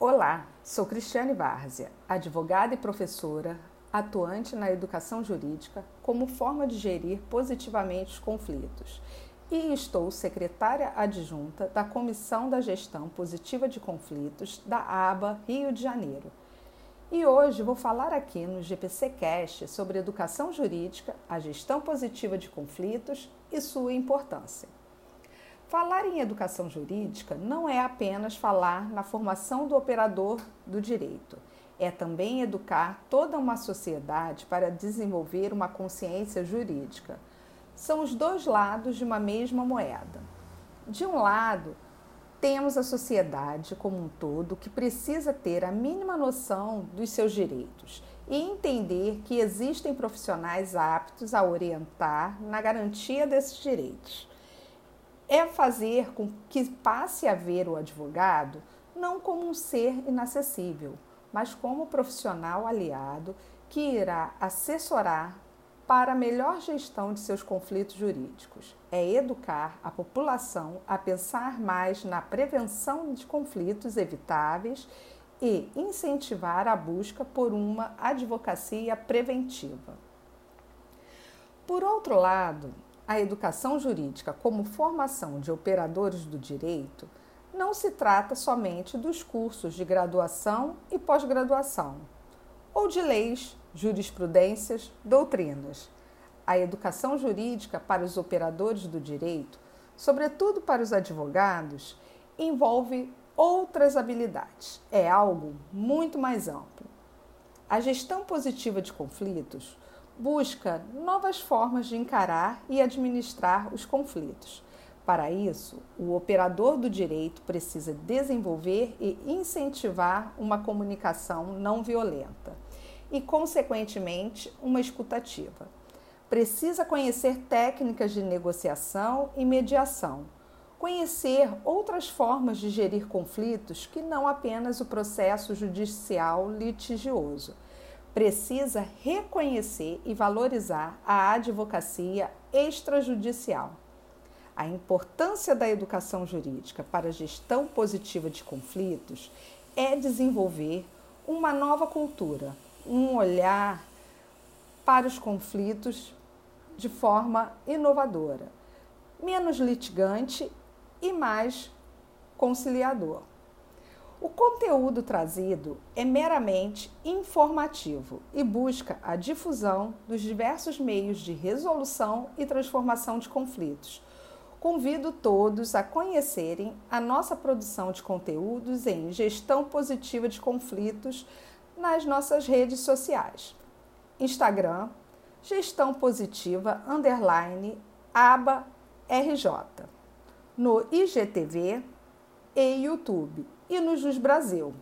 Olá, sou Cristiane Várzea, advogada e professora, atuante na educação jurídica como forma de gerir positivamente os conflitos. E estou secretária adjunta da Comissão da Gestão Positiva de Conflitos da ABA Rio de Janeiro. E hoje vou falar aqui no GPC Cast sobre educação jurídica, a gestão positiva de conflitos e sua importância. Falar em educação jurídica não é apenas falar na formação do operador do direito, é também educar toda uma sociedade para desenvolver uma consciência jurídica. São os dois lados de uma mesma moeda. De um lado, temos a sociedade como um todo que precisa ter a mínima noção dos seus direitos e entender que existem profissionais aptos a orientar na garantia desses direitos é fazer com que passe a ver o advogado não como um ser inacessível, mas como profissional aliado que irá assessorar para a melhor gestão de seus conflitos jurídicos. É educar a população a pensar mais na prevenção de conflitos evitáveis e incentivar a busca por uma advocacia preventiva. Por outro lado, a educação jurídica como formação de operadores do direito não se trata somente dos cursos de graduação e pós-graduação, ou de leis, jurisprudências, doutrinas. A educação jurídica para os operadores do direito, sobretudo para os advogados, envolve outras habilidades. É algo muito mais amplo. A gestão positiva de conflitos busca novas formas de encarar e administrar os conflitos. Para isso, o operador do direito precisa desenvolver e incentivar uma comunicação não violenta e, consequentemente, uma escutativa. Precisa conhecer técnicas de negociação e mediação, conhecer outras formas de gerir conflitos que não apenas o processo judicial litigioso precisa reconhecer e valorizar a advocacia extrajudicial. A importância da educação jurídica para a gestão positiva de conflitos é desenvolver uma nova cultura, um olhar para os conflitos de forma inovadora, menos litigante e mais conciliador. O conteúdo trazido é meramente informativo e busca a difusão dos diversos meios de resolução e transformação de conflitos. Convido todos a conhecerem a nossa produção de conteúdos em gestão positiva de conflitos nas nossas redes sociais. Instagram, gestão positiva underline aba RJ. No IGTV e YouTube e no Jus Brasil.